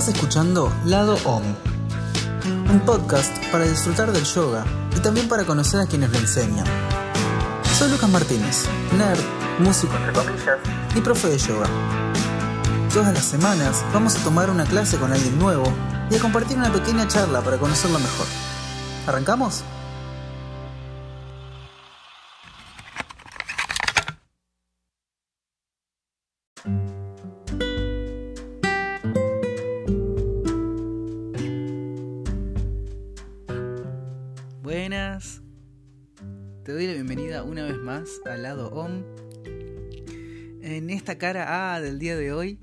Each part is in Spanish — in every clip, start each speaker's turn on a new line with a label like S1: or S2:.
S1: Estás escuchando Lado Om, un podcast para disfrutar del yoga y también para conocer a quienes lo enseñan. Soy Lucas Martínez, nerd, músico y profe de yoga. Todas las semanas vamos a tomar una clase con alguien nuevo y a compartir una pequeña charla para conocerlo mejor. ¿Arrancamos? Al lado OM. En esta cara A del día de hoy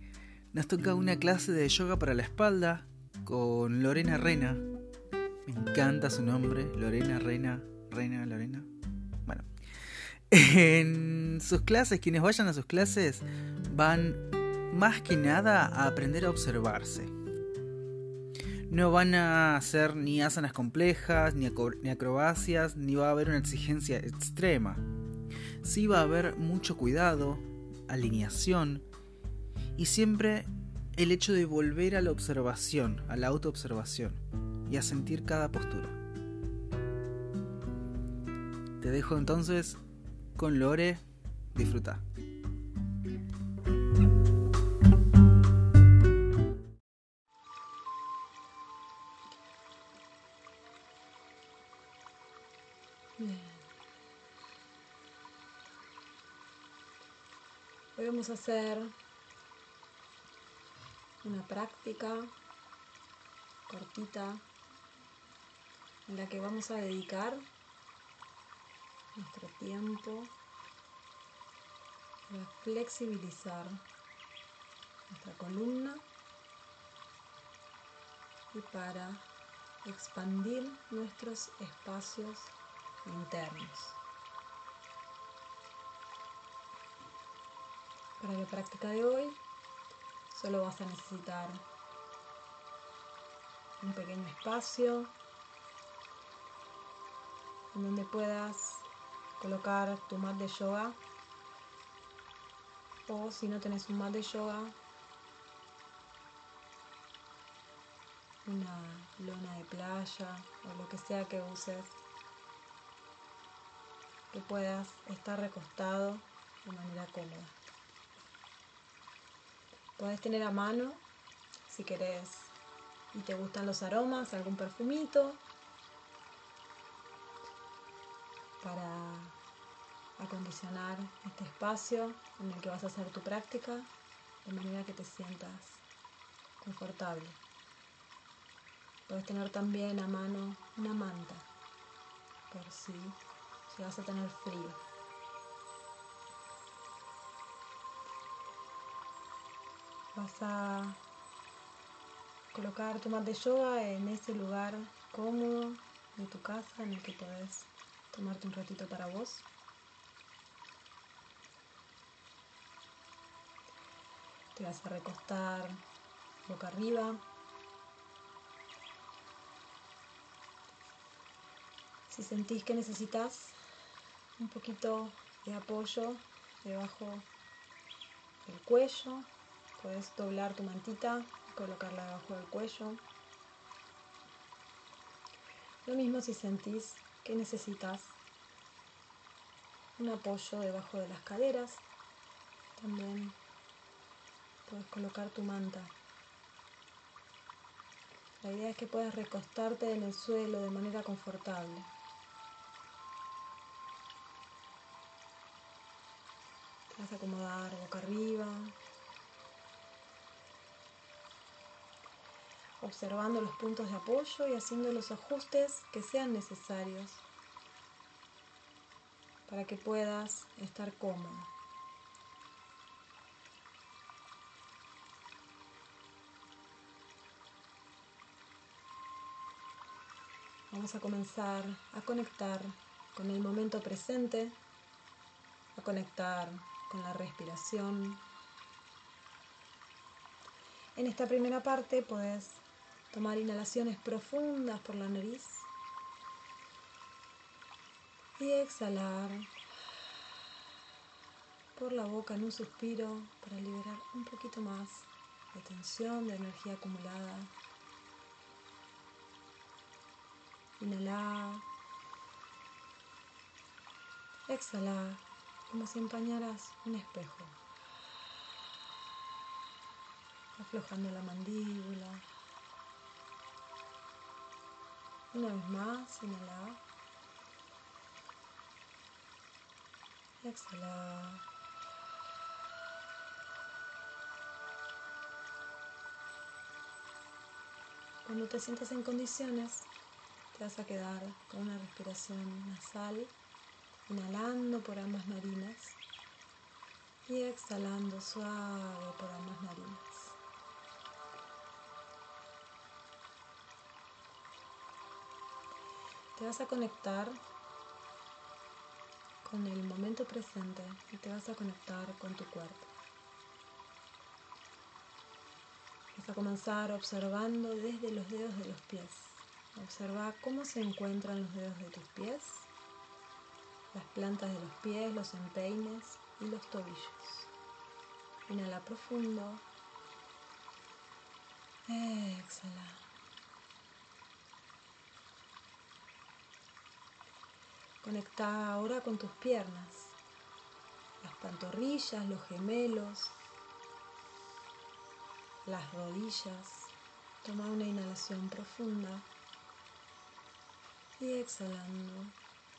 S1: nos toca una clase de yoga para la espalda con Lorena Rena. Me encanta su nombre, Lorena Rena, Rena, Lorena. Bueno, en sus clases, quienes vayan a sus clases van más que nada a aprender a observarse. No van a hacer ni asanas complejas, ni acrobacias, ni va a haber una exigencia extrema. Sí va a haber mucho cuidado, alineación y siempre el hecho de volver a la observación, a la autoobservación y a sentir cada postura. Te dejo entonces con Lore, disfruta.
S2: Hoy vamos a hacer una práctica cortita en la que vamos a dedicar nuestro tiempo para flexibilizar nuestra columna y para expandir nuestros espacios internos. Para la práctica de hoy solo vas a necesitar un pequeño espacio en donde puedas colocar tu mat de yoga o si no tenés un mat de yoga una lona de playa o lo que sea que uses que puedas estar recostado de manera cómoda. Puedes tener a mano, si querés y te gustan los aromas, algún perfumito para acondicionar este espacio en el que vas a hacer tu práctica de manera que te sientas confortable. Puedes tener también a mano una manta por si vas a tener frío. Vas a colocar tu mat de yoga en ese lugar cómodo de tu casa en el que podés tomarte un ratito para vos. Te vas a recostar boca arriba. Si sentís que necesitas un poquito de apoyo debajo del cuello. Puedes doblar tu mantita y colocarla debajo del cuello. Lo mismo si sentís que necesitas un apoyo debajo de las caderas. También puedes colocar tu manta. La idea es que puedas recostarte en el suelo de manera confortable. Vas a acomodar boca arriba. Observando los puntos de apoyo y haciendo los ajustes que sean necesarios para que puedas estar cómodo. Vamos a comenzar a conectar con el momento presente, a conectar con la respiración. En esta primera parte puedes tomar inhalaciones profundas por la nariz y exhalar por la boca en un suspiro para liberar un poquito más de tensión, de energía acumulada. Inhala. Exhala, como si empañaras un espejo. Aflojando la mandíbula. Una vez más, inhala. Exhala. Cuando te sientas en condiciones, te vas a quedar con una respiración nasal, inhalando por ambas narinas y exhalando suave por ambas narinas. Te vas a conectar con el momento presente y te vas a conectar con tu cuerpo. Vas a comenzar observando desde los dedos de los pies. Observa cómo se encuentran los dedos de tus pies, las plantas de los pies, los empeines y los tobillos. Inhala profundo. Exhala. Conecta ahora con tus piernas, las pantorrillas, los gemelos, las rodillas. Toma una inhalación profunda y exhalando,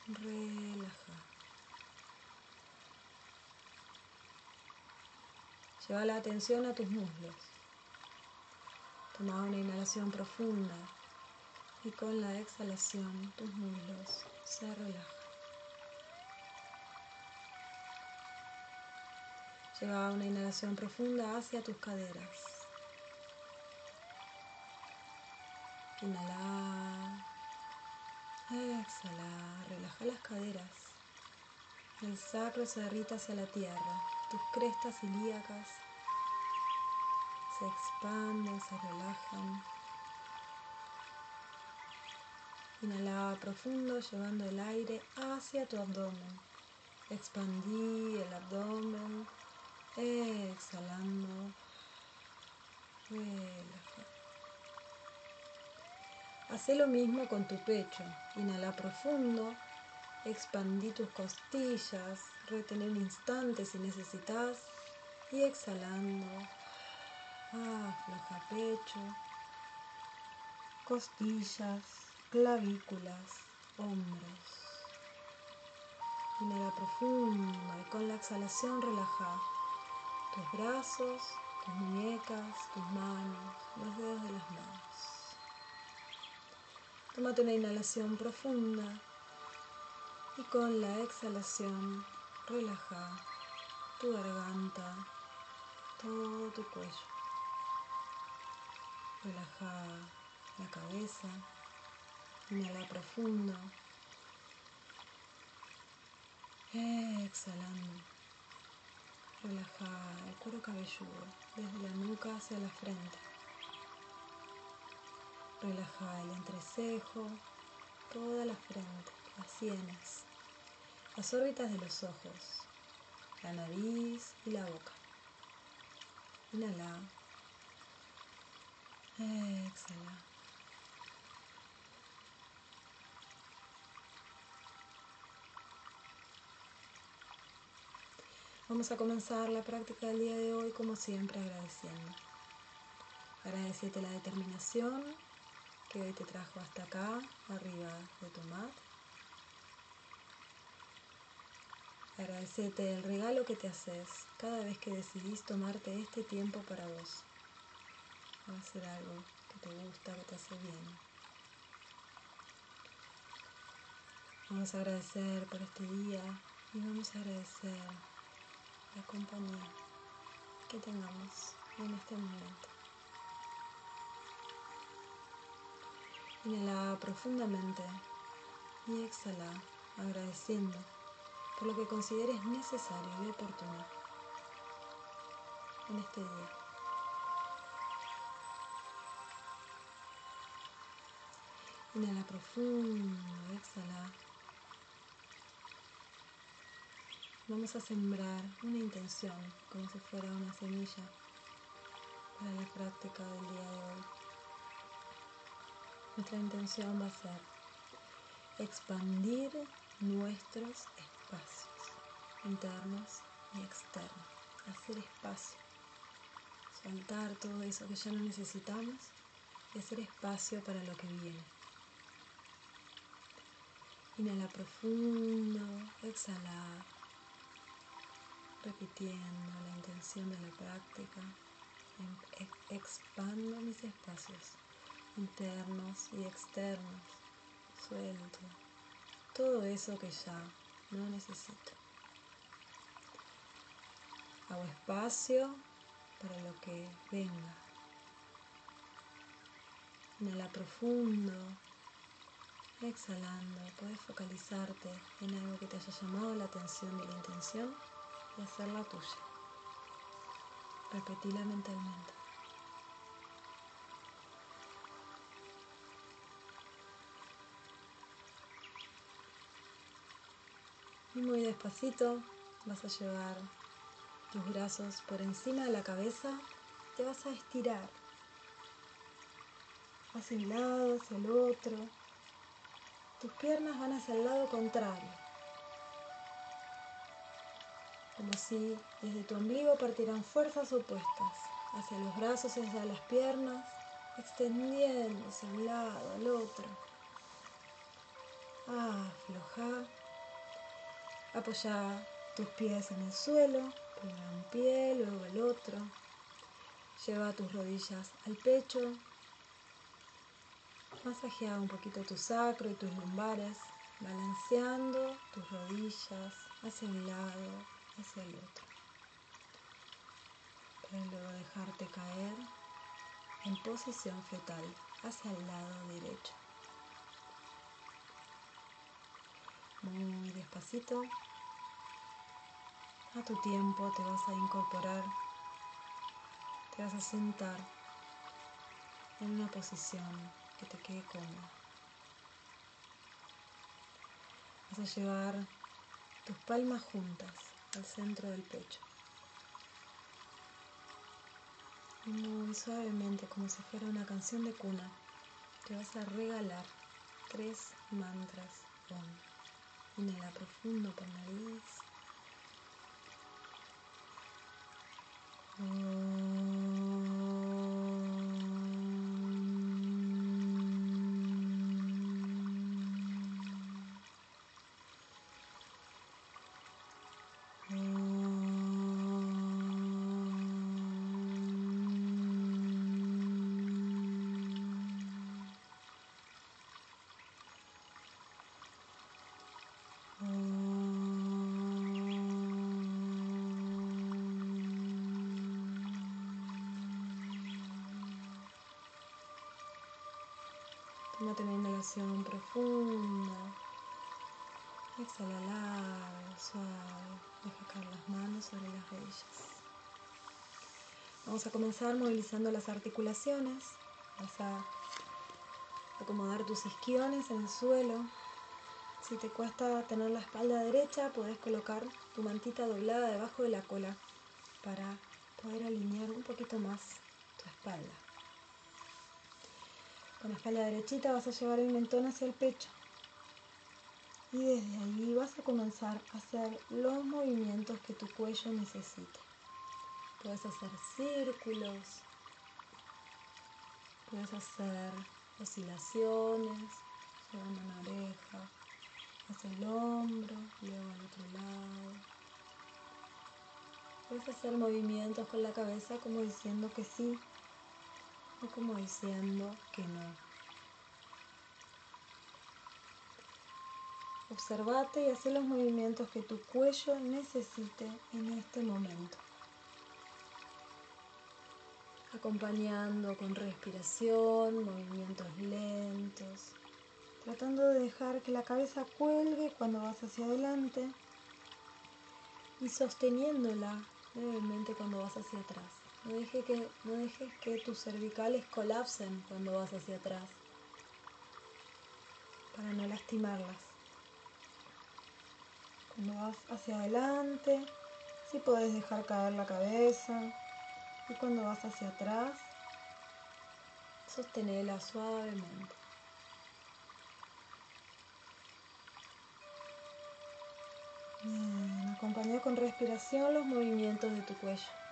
S2: relaja. Lleva la atención a tus muslos. Toma una inhalación profunda y con la exhalación tus muslos se relajan. Lleva una inhalación profunda hacia tus caderas. Inhala. Exhala. Relaja las caderas. El sacro se derrita hacia la tierra. Tus crestas ilíacas se expanden, se relajan. Inhala profundo llevando el aire hacia tu abdomen. Expandí el abdomen. Exhalando. Relaja. Haz lo mismo con tu pecho. Inhala profundo. Expandí tus costillas. Retener un instante si necesitas. Y exhalando. Afloja pecho. Costillas clavículas, hombros. Inhala profundo y con la exhalación relaja tus brazos, tus muñecas, tus manos, los dedos de las manos. Tómate una inhalación profunda y con la exhalación relaja tu garganta, todo tu cuello. Relaja la cabeza. Inhala profundo. Exhalando. Relaja el cuero cabelludo desde la nuca hacia la frente. Relaja el entrecejo, toda la frente, las sienes, las órbitas de los ojos, la nariz y la boca. Inhala. Exhala. Vamos a comenzar la práctica del día de hoy como siempre agradeciendo. Agradecete la determinación que hoy te trajo hasta acá, arriba de tu mat. Agradecete el regalo que te haces cada vez que decidís tomarte este tiempo para vos. Va algo que te gusta, que te hace bien. Vamos a agradecer por este día y vamos a agradecer compañía que tengamos en este momento. Inhala profundamente y exhala agradeciendo por lo que consideres necesario y oportuno en este día. Inhala profundo, exhala Vamos a sembrar una intención como si fuera una semilla para la práctica del día de hoy. Nuestra intención va a ser expandir nuestros espacios internos y externos, hacer espacio, soltar todo eso que ya no necesitamos y hacer espacio para lo que viene. Inhala profundo, exhala, repitiendo la intención de la práctica. Em, expando mis espacios internos y externos. Suelto todo eso que ya no necesito. Hago espacio para lo que venga. Inhala profundo, exhalando, puedes focalizarte en algo que te haya llamado la atención y la intención y hacerla tuya. Repetila mentalmente. Y muy despacito vas a llevar tus brazos por encima de la cabeza, te vas a estirar hacia un lado, hacia el otro. Tus piernas van hacia el lado contrario. Como si desde tu ombligo partieran fuerzas opuestas, hacia los brazos hacia las piernas, extendiéndose a un lado, al otro. Afloja. Apoya tus pies en el suelo, primero un pie, luego el otro. Lleva tus rodillas al pecho. Masajea un poquito tu sacro y tus lumbares, balanceando tus rodillas hacia un lado, el otro. Luego dejarte caer en posición fetal hacia el lado derecho. Muy despacito. A tu tiempo te vas a incorporar, te vas a sentar en una posición que te quede cómoda. Vas a llevar tus palmas juntas al centro del pecho. Muy suavemente, como si fuera una canción de cuna, te vas a regalar tres mantras Inhala profundo por nariz. Tómate una inhalación profunda. Exhala largo, suave. Deja caer las manos sobre las rodillas. Vamos a comenzar movilizando las articulaciones. Vas a acomodar tus isquiones en el suelo. Si te cuesta tener la espalda derecha, puedes colocar tu mantita doblada debajo de la cola para poder alinear un poquito más tu espalda. Con la espalda derechita vas a llevar el mentón hacia el pecho. Y desde ahí vas a comenzar a hacer los movimientos que tu cuello necesite. Puedes hacer círculos, puedes hacer oscilaciones, llevando una oreja hacia el hombro, luego al otro lado. Puedes hacer movimientos con la cabeza como diciendo que sí o como diciendo que no. Observate y haz los movimientos que tu cuello necesite en este momento. Acompañando con respiración, movimientos lentos, tratando de dejar que la cabeza cuelgue cuando vas hacia adelante y sosteniéndola levemente cuando vas hacia atrás. No, que, no dejes que tus cervicales colapsen cuando vas hacia atrás para no lastimarlas. Cuando vas hacia adelante, si sí puedes dejar caer la cabeza, Y cuando vas hacia atrás, sostenela suavemente. Bien, con respiración los movimientos de tu cuello.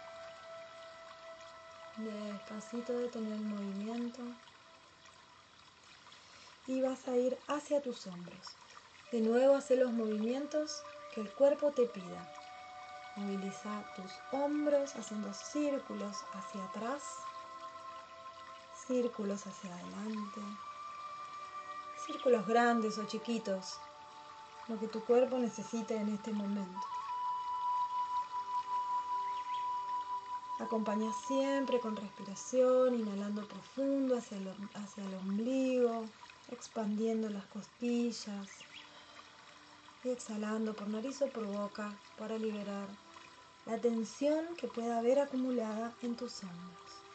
S2: Despacito detener el movimiento. Y vas a ir hacia tus hombros. De nuevo hace los movimientos que el cuerpo te pida. Moviliza tus hombros haciendo círculos hacia atrás, círculos hacia adelante, círculos grandes o chiquitos, lo que tu cuerpo necesita en este momento. Acompaña siempre con respiración, inhalando profundo hacia el, hacia el ombligo, expandiendo las costillas y exhalando por nariz o por boca para liberar la tensión que pueda haber acumulada en tus hombros.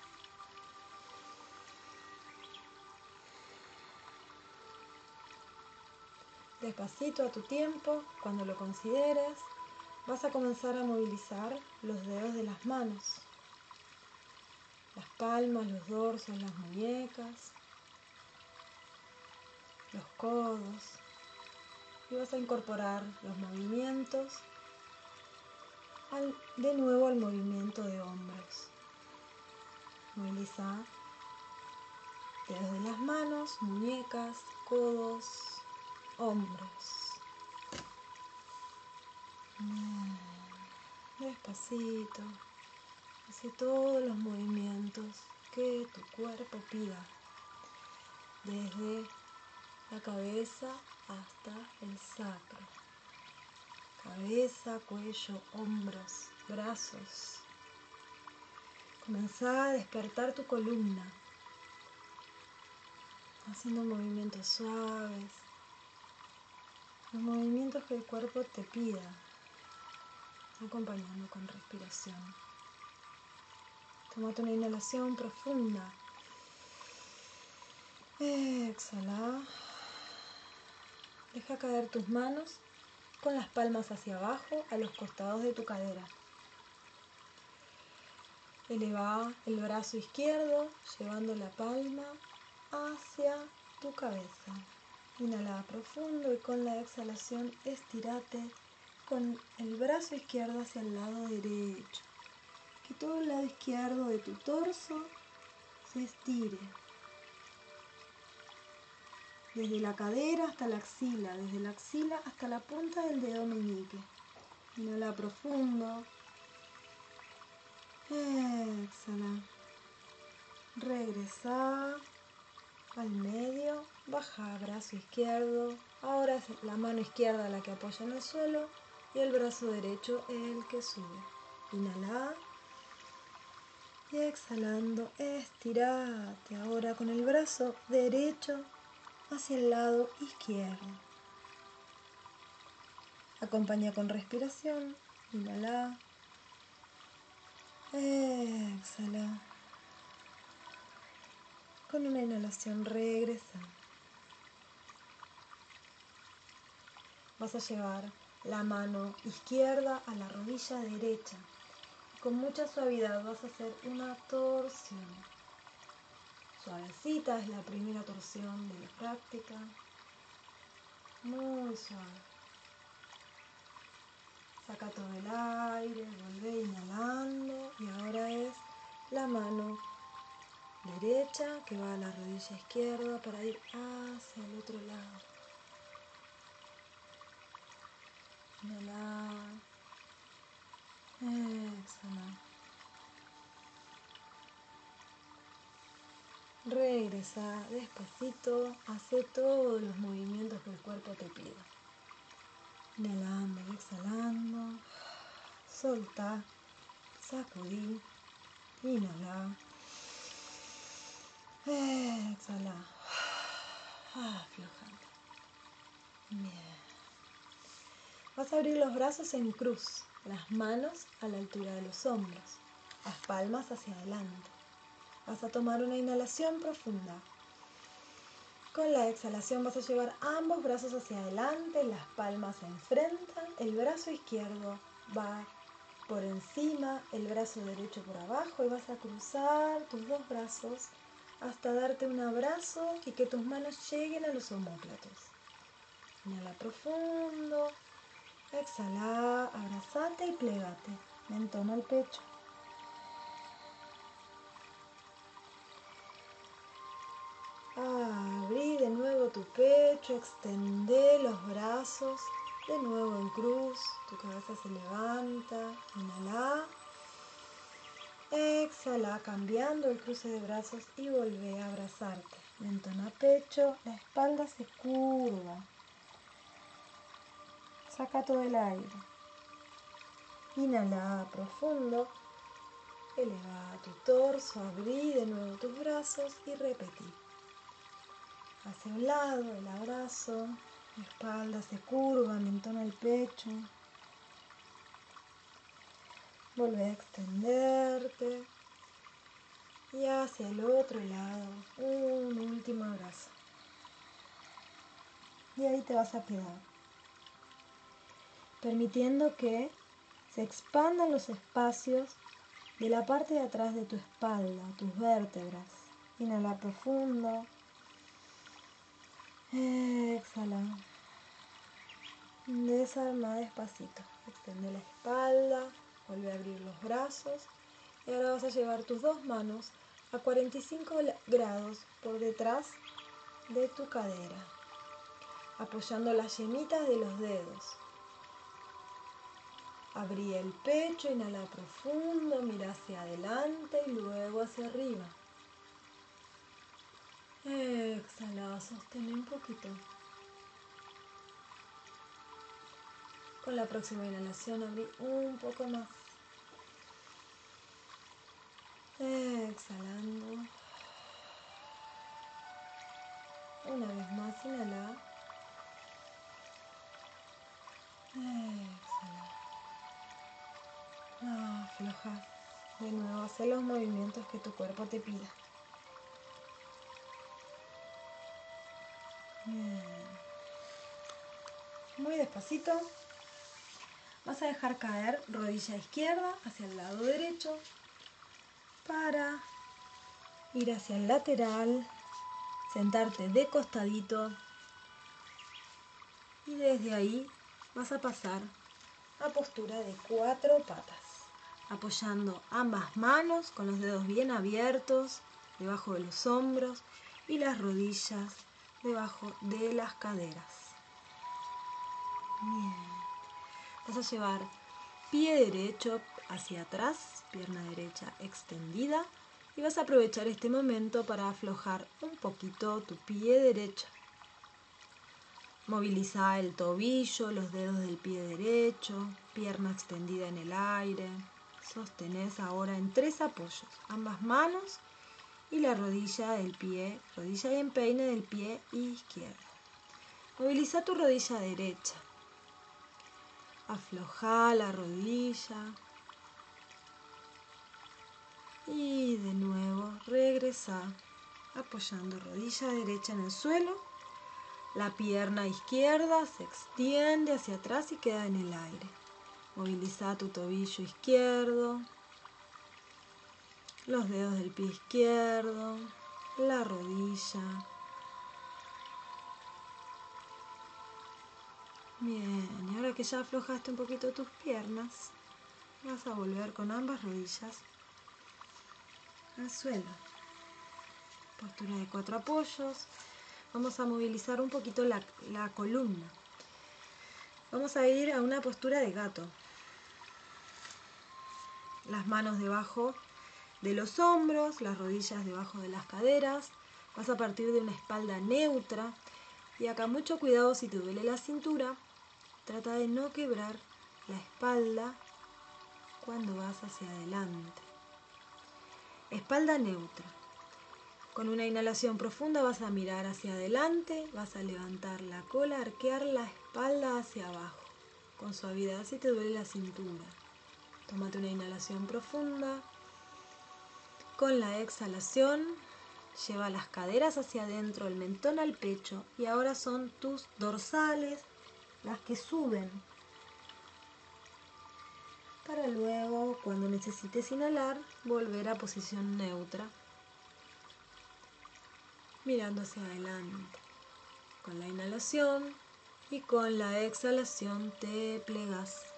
S2: Despacito a tu tiempo, cuando lo consideres, vas a comenzar a movilizar los dedos de las manos, las palmas, los dorsos, las muñecas, los codos. Y vas a incorporar los movimientos de nuevo al movimiento de hombros. Moviliza dedos de las manos, muñecas, codos, hombros. Despacito. Hace todos los movimientos que tu cuerpo pida. Desde la cabeza hasta el sacro. Cabeza, cuello, hombros, brazos. Comenzá a despertar tu columna, haciendo movimientos suaves, los movimientos que el cuerpo te pida, acompañando con respiración. Tómate una inhalación profunda. Exhala. Deja caer tus manos con las palmas hacia abajo a los costados de tu cadera. Eleva el brazo izquierdo llevando la palma hacia tu cabeza. Inhala profundo y con la exhalación estirate con el brazo izquierdo hacia el lado derecho. Que todo el lado izquierdo de tu torso se estire. Desde la cadera hasta la axila, desde la axila hasta la punta del dedo meñique. Inhala profundo. Exhala. Regresa al medio, baja brazo izquierdo, ahora es la mano izquierda la que apoya en el suelo y el brazo derecho el que sube. Inhala y exhalando, estirate ahora con el brazo derecho hacia el lado izquierdo. Acompaña con respiración, inhala, exhala. Con una inhalación regresa. Vas a llevar la mano izquierda a la rodilla derecha. Con mucha suavidad vas a hacer una torsión. Suavecita es la primera torsión de la práctica. Muy suave. Saca todo el aire, vuelve inhalando y ahora es la mano derecha que va a la rodilla izquierda para ir hacia el otro lado. Inhala. Exhala. Regresa despacito, hace todos los movimientos que el cuerpo te pida. Inhalando y exhalando. Solta, sacudí, inhala. Exhala. Aflojando. Bien. Vas a abrir los brazos en cruz, las manos a la altura de los hombros, las palmas hacia adelante. Vas a tomar una inhalación profunda. Con la exhalación vas a llevar ambos brazos hacia adelante, las palmas se enfrentan, el brazo izquierdo va por encima, el brazo derecho por abajo y vas a cruzar tus dos brazos hasta darte un abrazo y que tus manos lleguen a los homóplatos. Inhala profundo, exhala, abrazate y plegate. Mentón al pecho. Abrí de nuevo tu pecho, extendé los brazos, de nuevo en cruz, tu cabeza se levanta, inhala, exhala, cambiando el cruce de brazos y volvé a abrazarte. Mentón a pecho, la espalda se curva. Saca todo el aire. Inhala profundo. Eleva tu torso, abrí de nuevo tus brazos y repetí hacia un lado, el abrazo, espalda se curva, mentona el pecho. Vuelve a extenderte y hacia el otro lado, un último abrazo. Y ahí te vas a quedar, permitiendo que se expandan los espacios de la parte de atrás de tu espalda, tus vértebras. Inhala profundo. Exhala. Desarma despacito. Extiende la espalda. Vuelve a abrir los brazos. Y ahora vas a llevar tus dos manos a 45 grados por detrás de tu cadera. Apoyando las yemitas de los dedos. Abrí el pecho, inhala profundo, mira hacia adelante y luego hacia arriba. Exhala, sostén un poquito. Con la próxima inhalación abrí un poco más. Exhalando. Una vez más, inhala. Afloja. De nuevo, hace los movimientos que tu cuerpo te pida. Muy despacito. Vas a dejar caer rodilla izquierda hacia el lado derecho para ir hacia el lateral, sentarte de costadito y desde ahí vas a pasar a postura de cuatro patas, apoyando ambas manos con los dedos bien abiertos debajo de los hombros y las rodillas debajo de las caderas. Bien. Vas a llevar pie derecho hacia atrás, pierna derecha extendida y vas a aprovechar este momento para aflojar un poquito tu pie derecho. Moviliza el tobillo, los dedos del pie derecho, pierna extendida en el aire. Sostenés ahora en tres apoyos, ambas manos y la rodilla del pie, rodilla y empeine del pie izquierdo. Moviliza tu rodilla derecha. Afloja la rodilla. Y de nuevo regresa apoyando rodilla derecha en el suelo. La pierna izquierda se extiende hacia atrás y queda en el aire. Moviliza tu tobillo izquierdo, los dedos del pie izquierdo, la rodilla. Bien, y ahora que ya aflojaste un poquito tus piernas, vas a volver con ambas rodillas al suelo. Postura de cuatro apoyos. Vamos a movilizar un poquito la, la columna. Vamos a ir a una postura de gato. Las manos debajo de los hombros, las rodillas debajo de las caderas. Vas a partir de una espalda neutra. Y acá mucho cuidado si te duele la cintura. Trata de no quebrar la espalda cuando vas hacia adelante. Espalda neutra. Con una inhalación profunda vas a mirar hacia adelante, vas a levantar la cola, arquear la espalda hacia abajo, con suavidad si te duele la cintura. Tómate una inhalación profunda. Con la exhalación, lleva las caderas hacia adentro, el mentón al pecho y ahora son tus dorsales las que suben para luego, cuando necesites inhalar, volver a posición neutra, mirando hacia adelante. Con la inhalación y con la exhalación te plegas.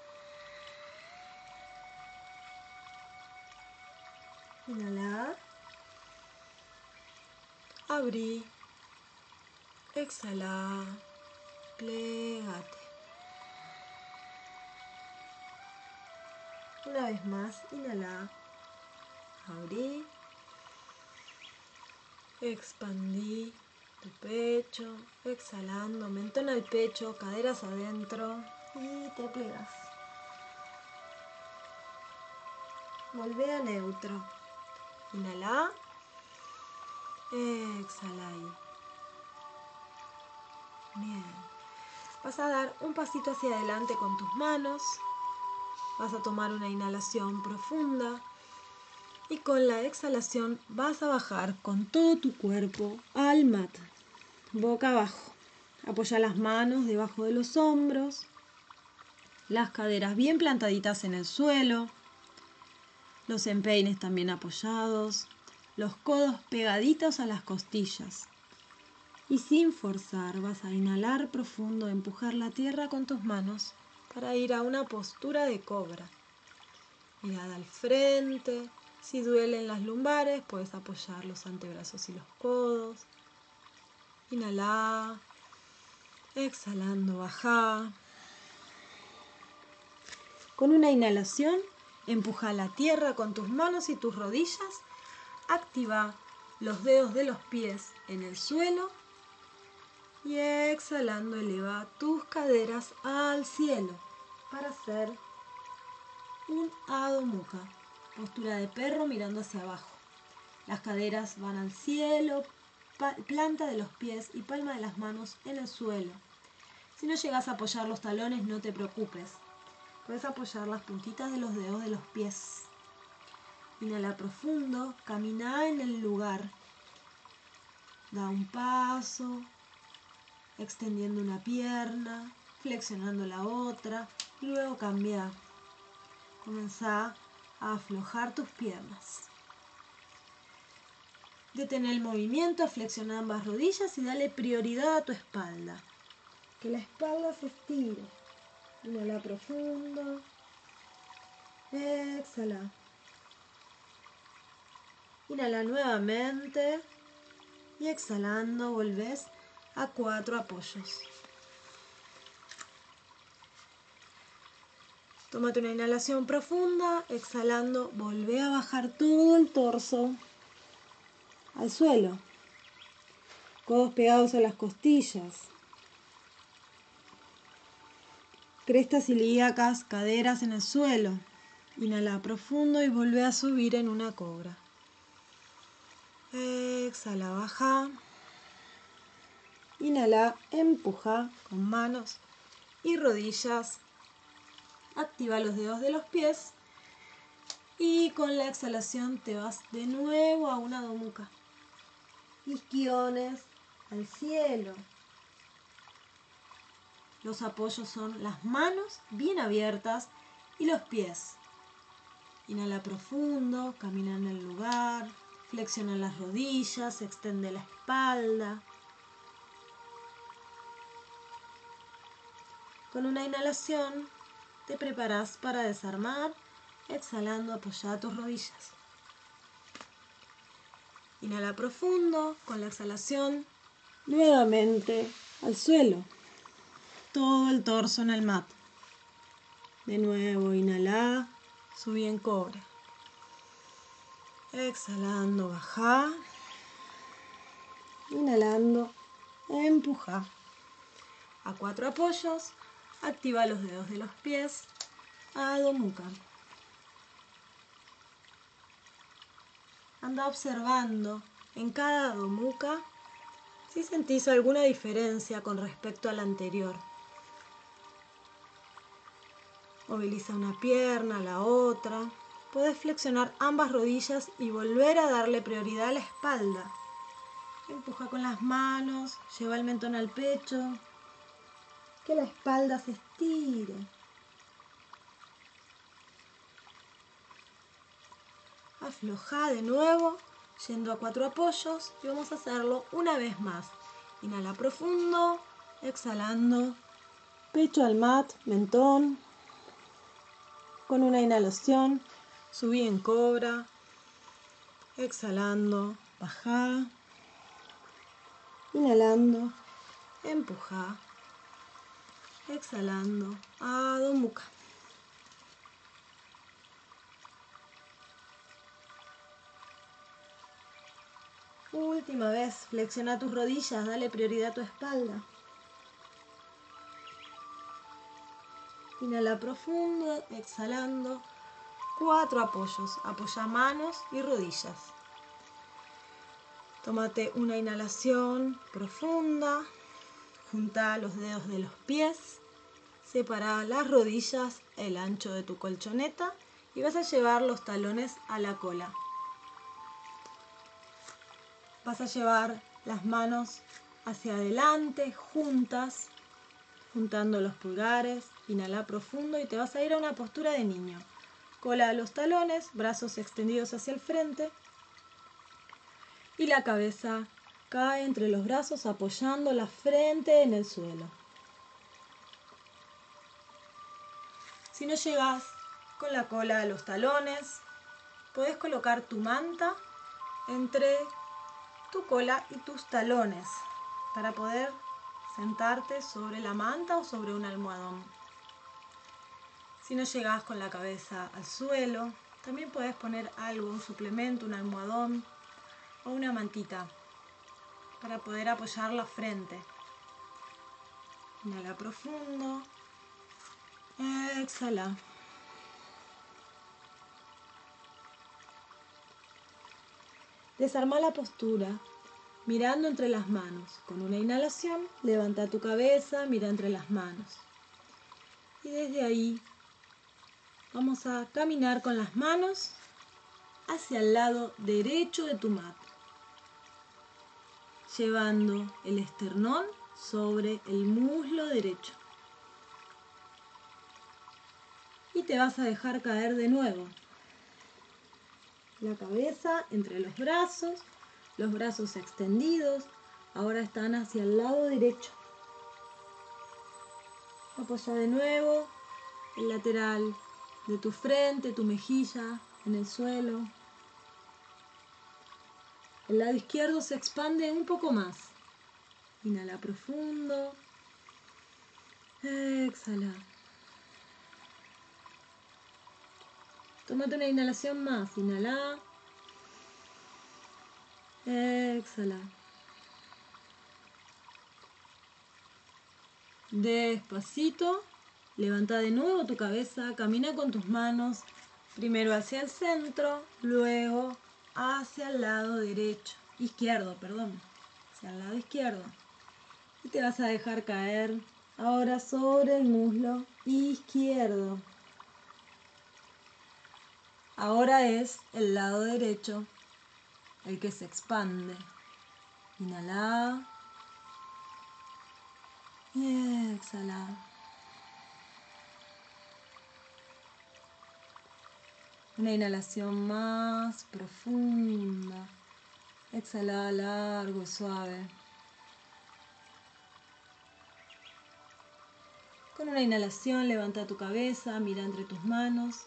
S2: Inhala. Abrí. Exhala. Plegate. Una vez más, inhala. Abrí. Expandí tu pecho. Exhalando. Mentón al pecho. Caderas adentro. Y te plegas. Volvé a neutro. Inhala. Exhala ahí. Bien. Vas a dar un pasito hacia adelante con tus manos. Vas a tomar una inhalación profunda. Y con la exhalación vas a bajar con todo tu cuerpo al mat. Boca abajo. Apoya las manos debajo de los hombros. Las caderas bien plantaditas en el suelo. Los empeines también apoyados. Los codos pegaditos a las costillas. Y sin forzar vas a inhalar profundo, empujar la tierra con tus manos para ir a una postura de cobra. Mirada al frente. Si duelen las lumbares, puedes apoyar los antebrazos y los codos. Inhala. Exhalando, baja. Con una inhalación, empuja la tierra con tus manos y tus rodillas. Activa los dedos de los pies en el suelo y exhalando eleva tus caderas al cielo para hacer un Adho Mukha, postura de perro mirando hacia abajo. Las caderas van al cielo, planta de los pies y palma de las manos en el suelo. Si no llegas a apoyar los talones, no te preocupes. Puedes apoyar las puntitas de los dedos de los pies. Inhala profundo, camina en el lugar. Da un paso, extendiendo una pierna, flexionando la otra y luego cambia. Comenzá a aflojar tus piernas. Detén el movimiento, flexiona ambas rodillas y dale prioridad a tu espalda. Que la espalda se estire. Inhala profundo. Exhala. Inhala nuevamente. Y exhalando volvés a cuatro apoyos. Tómate una inhalación profunda, exhalando, volvé a bajar todo el torso al suelo. Codos pegados a las costillas. Crestas ilíacas, caderas en el suelo. Inhala profundo y vuelve a subir en una cobra. Exhala, baja. Inhala, empuja con manos y rodillas. Activa los dedos de los pies. Y con la exhalación te vas de nuevo a una domuca. Isquiones al cielo. Los apoyos son las manos bien abiertas y los pies. Inhala profundo, camina en el lugar, flexiona las rodillas, extiende la espalda. Con una inhalación te preparas para desarmar, exhalando apoyada tus rodillas. Inhala profundo, con la exhalación, nuevamente al suelo. Todo el torso en el mat. De nuevo, inhala, subí en cobre. Exhalando, baja. Inhalando, empuja. A cuatro apoyos, activa los dedos de los pies. Adho Mukha. Anda observando en cada Adho Mukha si sentís alguna diferencia con respecto al anterior. Moviliza una pierna, la otra. Puedes flexionar ambas rodillas y volver a darle prioridad a la espalda. Empuja con las manos, lleva el mentón al pecho. Que la espalda se estire. Afloja de nuevo, yendo a cuatro apoyos y vamos a hacerlo una vez más. Inhala profundo, exhalando, pecho al mat, mentón. Con una inhalación, subí en cobra, exhalando, baja, inhalando, empuja, exhalando, Adho Mukha. Última vez, flexiona tus rodillas, dale prioridad a tu espalda. Inhala profundo, exhalando. Cuatro apoyos. Apoya manos y rodillas. Tómate una inhalación profunda. Junta los dedos de los pies. Separa las rodillas, el ancho de tu colchoneta y vas a llevar los talones a la cola. Vas a llevar las manos hacia adelante, juntas, juntando los pulgares. Inhala profundo y te vas a ir a una postura de niño. Cola a los talones, brazos extendidos hacia el frente. Y la cabeza cae entre los brazos apoyando la frente en el suelo. Si no llegas con la cola a los talones, puedes colocar tu manta entre tu cola y tus talones para poder sentarte sobre la manta o sobre un almohadón. Si no llegas con la cabeza al suelo, también puedes poner algo, un suplemento, un almohadón o una mantita para poder apoyar la frente. Inhala profundo. Exhala. Desarma la postura mirando entre las manos. Con una inhalación, levanta tu cabeza, mira entre las manos. Y desde ahí vamos a caminar con las manos hacia el lado derecho de tu mat, llevando el esternón sobre el muslo derecho. Y te vas a dejar caer de nuevo la cabeza entre los brazos, los brazos extendidos, ahora están hacia el lado derecho. Apoya de nuevo el lateral de tu frente, tu mejilla en el suelo. El lado izquierdo se expande un poco más. Inhala profundo. Exhala. Tómate una inhalación más. Inhala. Exhala. Despacito. Levanta de nuevo tu cabeza. Camina con tus manos. Primero hacia el centro. Luego hacia el lado derecho. Izquierdo, perdón. Hacia el lado izquierdo. Y te vas a dejar caer ahora sobre el muslo izquierdo. Ahora es el lado derecho el que se expande. Inhala. Y exhala. Una inhalación más profunda. Exhala largo y suave. Con una inhalación levanta tu cabeza, mira entre tus manos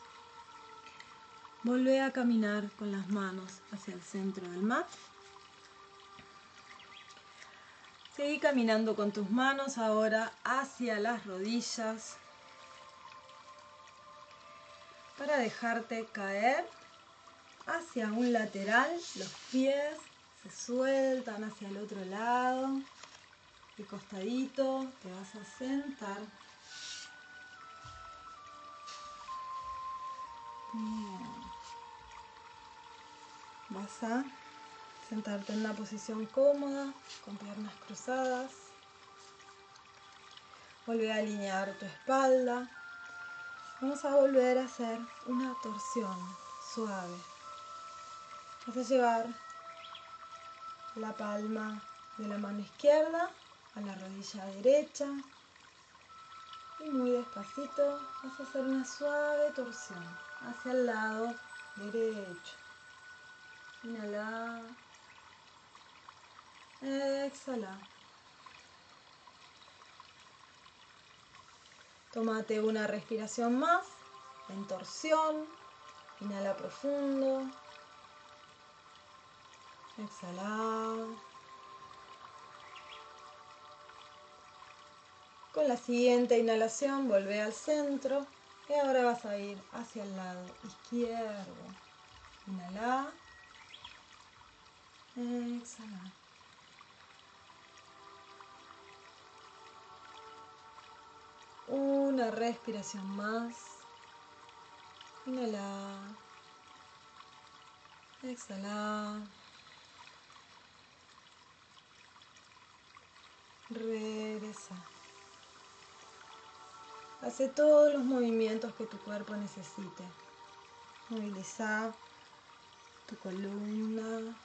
S2: Volvé a caminar con las manos hacia el centro del mat. Seguí caminando con tus manos ahora hacia las rodillas para dejarte caer hacia un lateral. Los pies se sueltan hacia el otro lado. De costadito te vas a sentar. Vas a sentarte en una posición cómoda, con piernas cruzadas. Volver a alinear tu espalda. Vamos a volver a hacer una torsión suave. Vas a llevar la palma de la mano izquierda a la rodilla derecha. Y muy despacito vas a hacer una suave torsión hacia el lado derecho. Inhala. Exhala. Tómate una respiración más en torsión. Inhala profundo. Exhala. Con la siguiente inhalación vuelve al centro y ahora vas a ir hacia el lado izquierdo. Inhala. Exhala. Una respiración más. Inhala. Exhala. Regresa. Hace todos los movimientos que tu cuerpo necesite. Moviliza tu columna,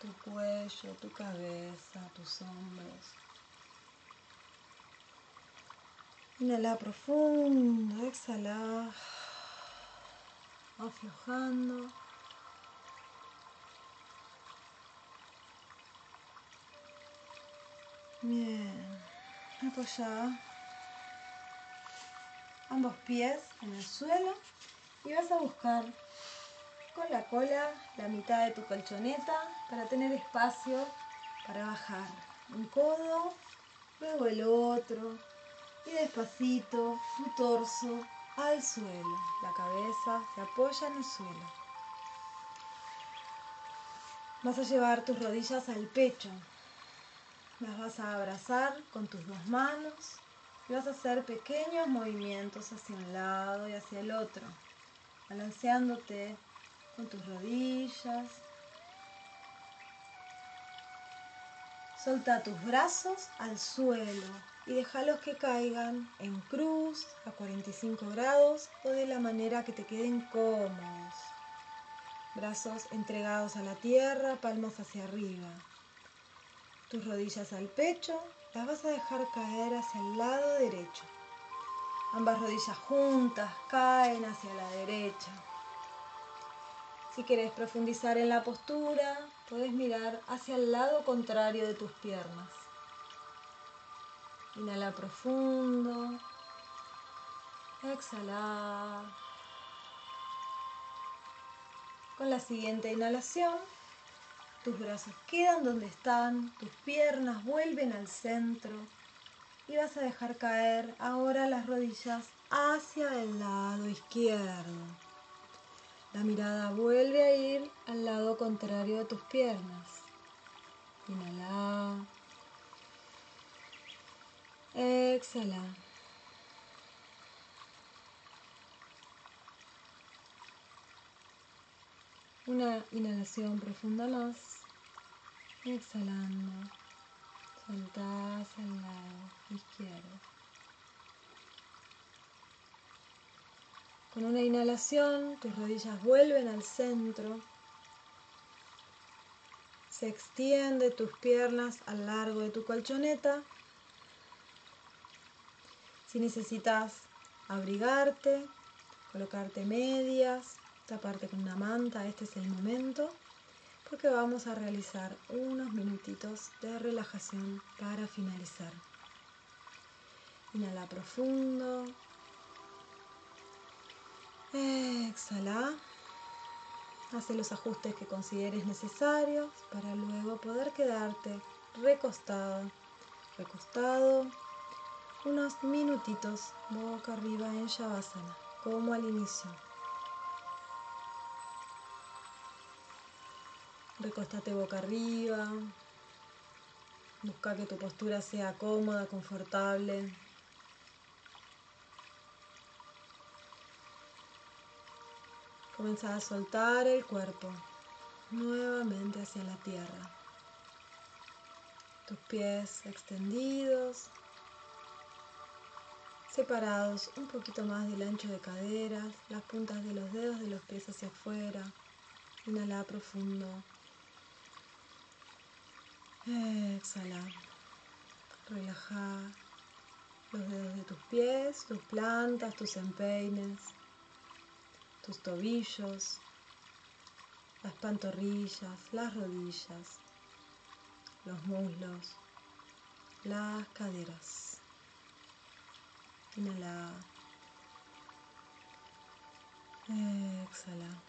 S2: tu cuello, tu cabeza, tus hombros. Inhala profundo, exhala. Aflojando. Bien. Apoya ambos pies en el suelo y vas a buscar con la cola la mitad de tu colchoneta para tener espacio para bajar un codo, luego el otro y despacito tu torso al suelo. La cabeza se apoya en el suelo. Vas a llevar tus rodillas al pecho. Las vas a abrazar con tus dos manos y vas a hacer pequeños movimientos hacia un lado y hacia el otro, balanceándote con tus rodillas. Solta tus brazos al suelo y déjalos que caigan en cruz a 45 grados o de la manera que te queden cómodos. Brazos entregados a la tierra, palmas hacia arriba. Tus rodillas al pecho, las vas a dejar caer hacia el lado derecho. Ambas rodillas juntas caen hacia la derecha. Si quieres profundizar en la postura, puedes mirar hacia el lado contrario de tus piernas. Inhala profundo. Exhala. Con la siguiente inhalación, tus brazos quedan donde están, tus piernas vuelven al centro y vas a dejar caer ahora las rodillas hacia el lado izquierdo. La mirada vuelve a ir al lado contrario de tus piernas. Inhala. Exhala. Una inhalación profunda más. Exhalando. Soltás al lado izquierdo. Con una inhalación, tus rodillas vuelven al centro. Se extiende tus piernas a lo largo de tu colchoneta. Si necesitas abrigarte, colocarte medias, taparte con una manta, este es el momento, porque vamos a realizar unos minutitos de relajación para finalizar. Inhala profundo. Exhala. Hace los ajustes que consideres necesarios para luego poder quedarte recostado, recostado unos minutitos boca arriba en Shavasana, como al inicio. Recostate boca arriba. Busca que tu postura sea cómoda, confortable. Comienza a soltar el cuerpo nuevamente hacia la tierra. Tus pies extendidos, separados un poquito más del ancho de caderas, las puntas de los dedos de los pies hacia afuera. Inhala profundo. Exhala. Relaja los dedos de tus pies, tus plantas, tus empeines, tus tobillos. las pantorrillas, las rodillas, los muslos, las caderas. Inhala. Exhala.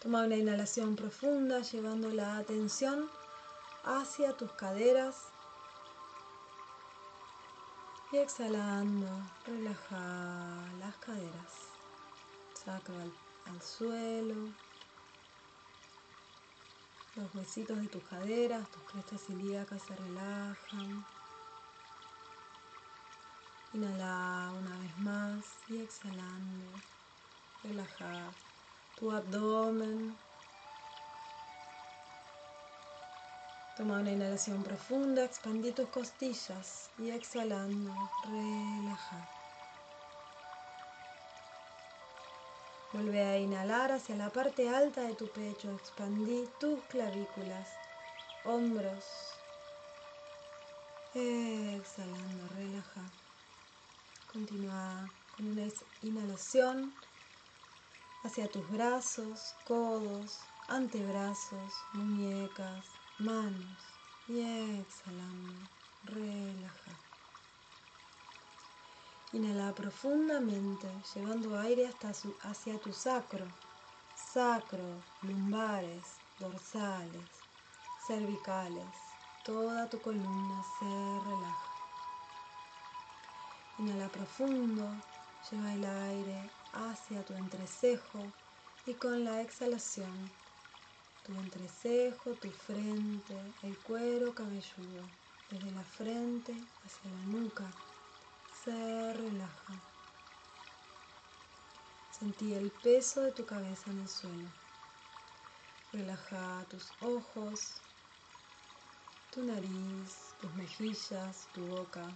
S2: Toma una inhalación profunda llevando la atención hacia tus caderas y exhalando, relaja las caderas, sacro al, al, suelo, los huesitos de tus caderas, tus crestas ilíacas se relajan. Inhala una vez más y exhalando, relaja tu abdomen. Toma una inhalación profunda, expandí tus costillas y exhalando, relaja. Vuelve a inhalar hacia la parte alta de tu pecho, expandí tus clavículas, hombros. Exhalando, relaja. Continúa con una inhalación hacia tus brazos, codos, antebrazos, muñecas, manos y exhalando, relaja. Inhala profundamente, llevando aire hasta su, hacia tu sacro, sacro, lumbares, dorsales, cervicales. Toda tu columna se relaja. Inhala profundo, lleva el aire hacia tu entrecejo y con la exhalación tu entrecejo, tu frente, el cuero cabelludo, desde la frente hacia la nuca, se relaja. Sentí el peso de tu cabeza en el suelo. Relaja tus ojos, tu nariz, tus mejillas, tu boca,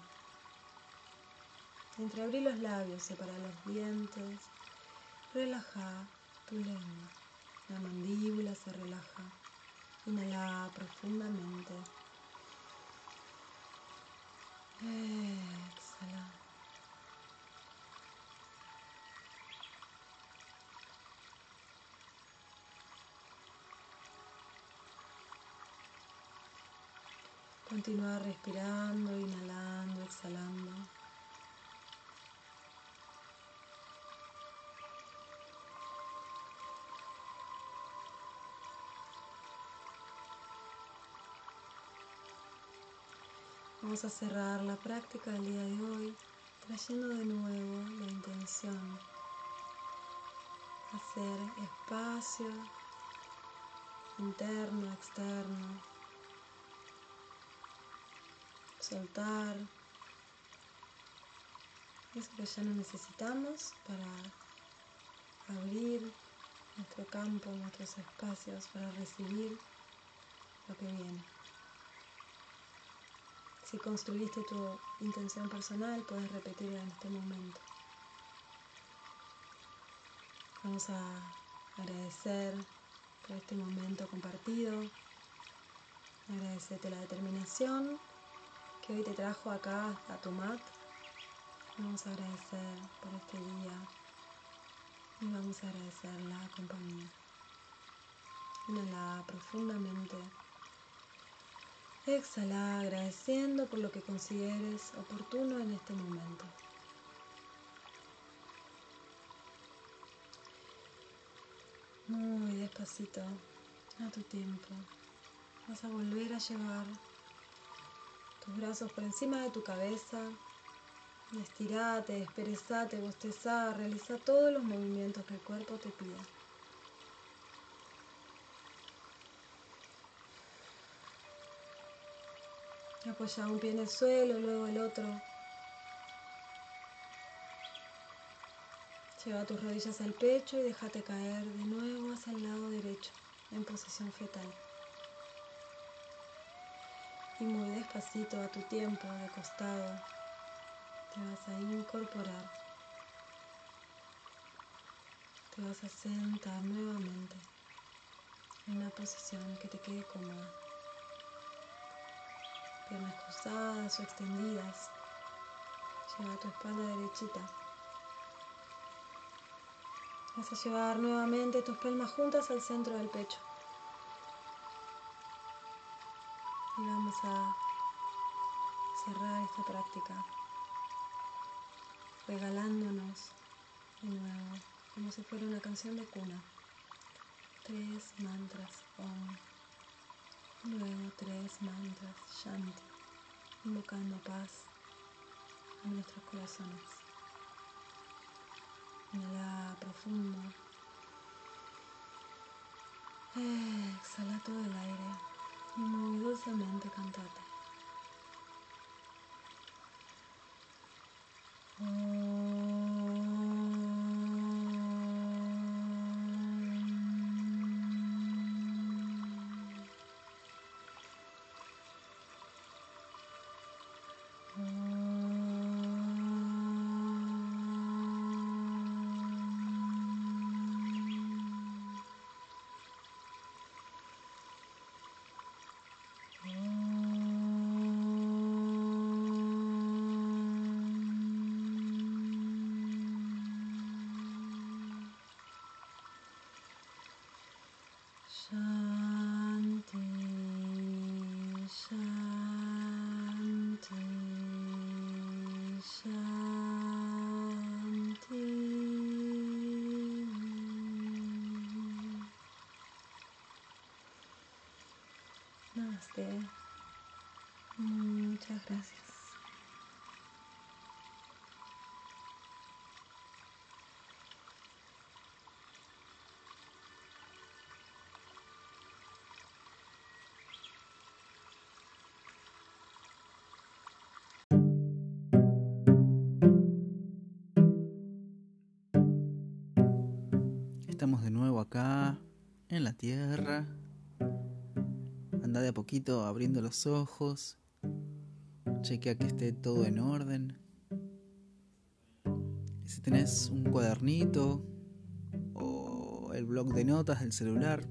S2: Entreabrí los labios, separa los dientes, relaja tu lengua. La mandíbula se relaja. Inhala profundamente. Exhala. Continúa respirando, inhalando, exhalando. Vamos a cerrar la práctica del día de hoy trayendo de nuevo la intención. Hacer espacio interno, externo. Soltar eso que ya no necesitamos para abrir nuestro campo, nuestros espacios, para recibir lo que viene. Si construiste tu intención personal, puedes repetirla en este momento. Vamos a agradecer por este momento compartido. Agradecerte la determinación que hoy te trajo acá a tu mat. Vamos a agradecer por este día y vamos a agradecer la compañía. Inhala profundamente. Exhala agradeciendo por lo que consideres oportuno en este momento. Muy despacito, a tu tiempo. Vas a volver a llevar tus brazos por encima de tu cabeza. Estirate, desperezate, bostezá, realiza todos los movimientos que el cuerpo te pida. Apoya un pie en el suelo, luego el otro. Lleva tus rodillas al pecho y déjate caer de nuevo hacia el lado derecho, en posición fetal. Y muy despacito a tu tiempo, de costado, te vas a incorporar. Te vas a sentar nuevamente en una posición que te quede cómoda piernas cruzadas o extendidas. Lleva tu espalda derechita. Vas a llevar nuevamente tus palmas juntas al centro del pecho. Y vamos a cerrar esta práctica regalándonos de nuevo, como si fuera una canción de cuna. Tres mantras. Luego tres mantras Shanti, invocando paz a nuestros corazones. Inhala profundo. Exhala todo el aire y muy dulcemente cantate. Shanti, Namaste. Muchas gracias.
S1: Estamos de nuevo acá, en la tierra. Anda de a poquito abriendo los ojos. Chequea que esté todo en orden. Si tenés un cuadernito o el blog de notas del celular,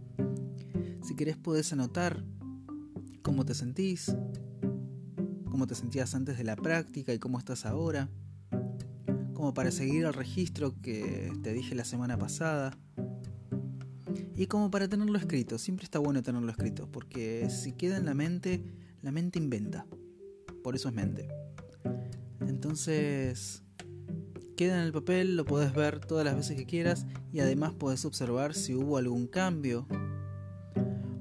S1: si querés podés anotar cómo te sentís, cómo te sentías antes de la práctica y cómo estás ahora como para seguir el registro que te dije la semana pasada. Y como para tenerlo escrito, siempre está bueno tenerlo escrito, porque si queda en la mente, la mente inventa. Por eso es mente. Entonces, queda en el papel, lo podés ver todas las veces que quieras y además podés observar si hubo algún cambio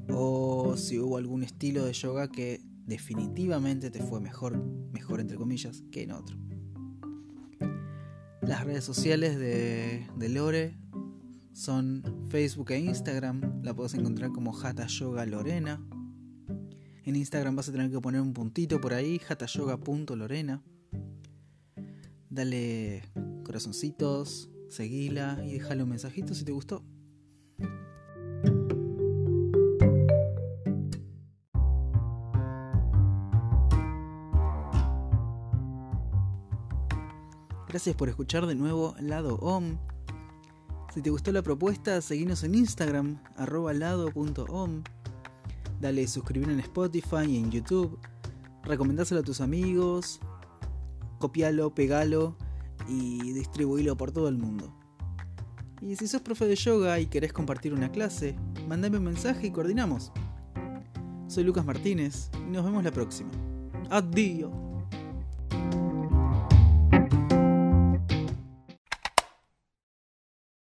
S1: o si hubo algún estilo de yoga que definitivamente te fue mejor, mejor entre comillas, que en otro. Las redes sociales de, de, Lore son Facebook e Instagram. La puedes encontrar como Hatha Yoga Lorena. En Instagram vas a tener que poner un puntito por ahí, hatayoga.lorena. Dale corazoncitos, seguila y déjale un mensajito si te gustó. Gracias por escuchar de nuevo Lado OM. Si te gustó la propuesta, seguinos en Instagram, arroba lado.om. Dale suscribir en Spotify y en YouTube. Recomendáselo a tus amigos. Copialo, pegalo y distribuílo por todo el mundo. Y si sos profe de yoga y querés compartir una clase, mandame un mensaje y coordinamos. Soy Lucas Martínez y nos vemos la próxima. Adiós.